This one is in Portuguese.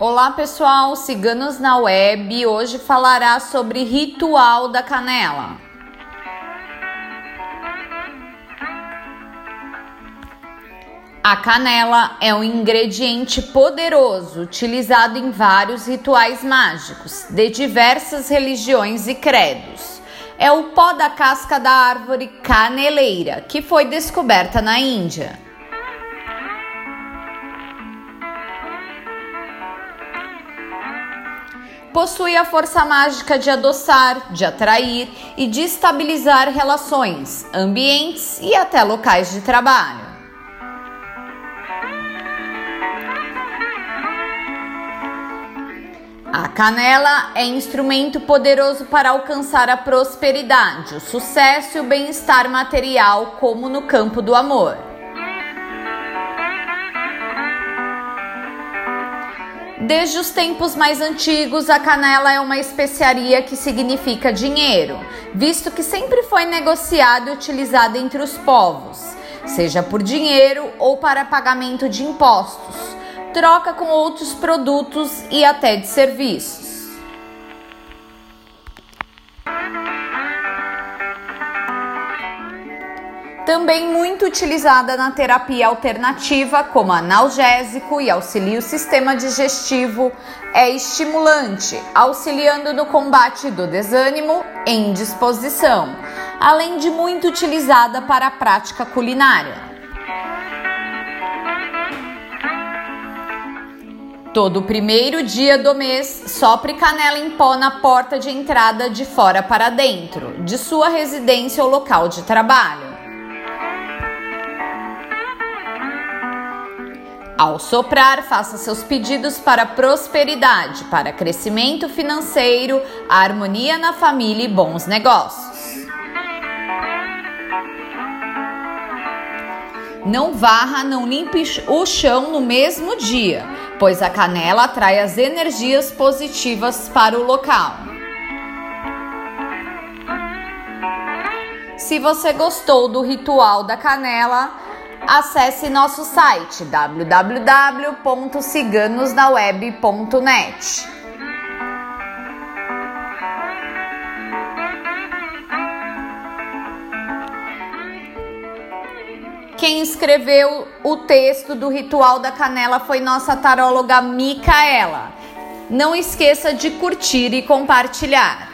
Olá pessoal, Ciganos na Web hoje falará sobre ritual da canela. A canela é um ingrediente poderoso utilizado em vários rituais mágicos de diversas religiões e credos. É o pó da casca da árvore caneleira que foi descoberta na Índia. Possui a força mágica de adoçar, de atrair e de estabilizar relações, ambientes e até locais de trabalho. A canela é instrumento poderoso para alcançar a prosperidade, o sucesso e o bem-estar material, como no campo do amor. Desde os tempos mais antigos, a canela é uma especiaria que significa dinheiro, visto que sempre foi negociada e utilizada entre os povos, seja por dinheiro ou para pagamento de impostos, troca com outros produtos e até de serviços. Também muito utilizada na terapia alternativa, como analgésico e auxilia o sistema digestivo, é estimulante, auxiliando no combate do desânimo e indisposição, além de muito utilizada para a prática culinária. Todo primeiro dia do mês, sopre canela em pó na porta de entrada de fora para dentro, de sua residência ou local de trabalho. Ao soprar, faça seus pedidos para prosperidade, para crescimento financeiro, harmonia na família e bons negócios. Não varra, não limpe o chão no mesmo dia, pois a canela atrai as energias positivas para o local. Se você gostou do ritual da canela, acesse nosso site www.ciganosnaweb.net. Quem escreveu o texto do ritual da canela foi nossa taróloga Micaela. Não esqueça de curtir e compartilhar.